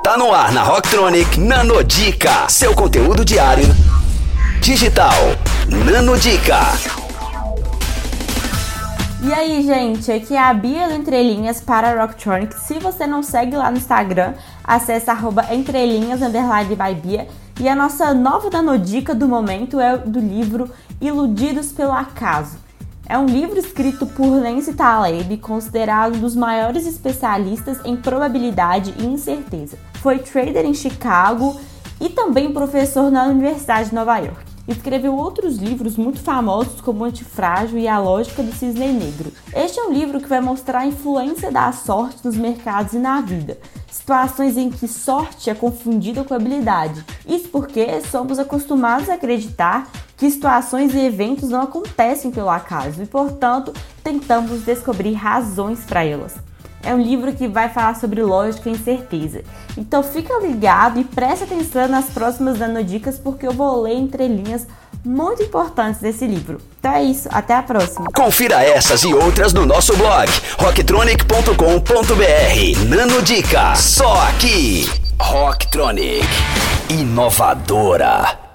Tá no ar na Rocktronic Nanodica, seu conteúdo diário digital. Nanodica. E aí, gente, aqui é a Bia do Entrelinhas para a Rocktronic. Se você não segue lá no Instagram, acesse arroba entrelinhas, by Bia. E a nossa nova nanodica do momento é do livro Iludidos pelo Acaso. É um livro escrito por Lance Taleb, considerado um dos maiores especialistas em probabilidade e incerteza. Foi trader em Chicago e também professor na Universidade de Nova York. Escreveu outros livros muito famosos como Antifrágil e A Lógica do Cisne Negro. Este é um livro que vai mostrar a influência da sorte nos mercados e na vida. Situações em que sorte é confundida com habilidade. Isso porque somos acostumados a acreditar que situações e eventos não acontecem pelo acaso e, portanto, tentamos descobrir razões para elas. É um livro que vai falar sobre lógica e incerteza. Então fica ligado e preste atenção nas próximas nanodicas porque eu vou ler entre linhas muito importantes desse livro. Então é isso, até a próxima. Confira essas e outras no nosso blog rocktronic.com.br. Nanodica, só aqui. Rocktronic, inovadora.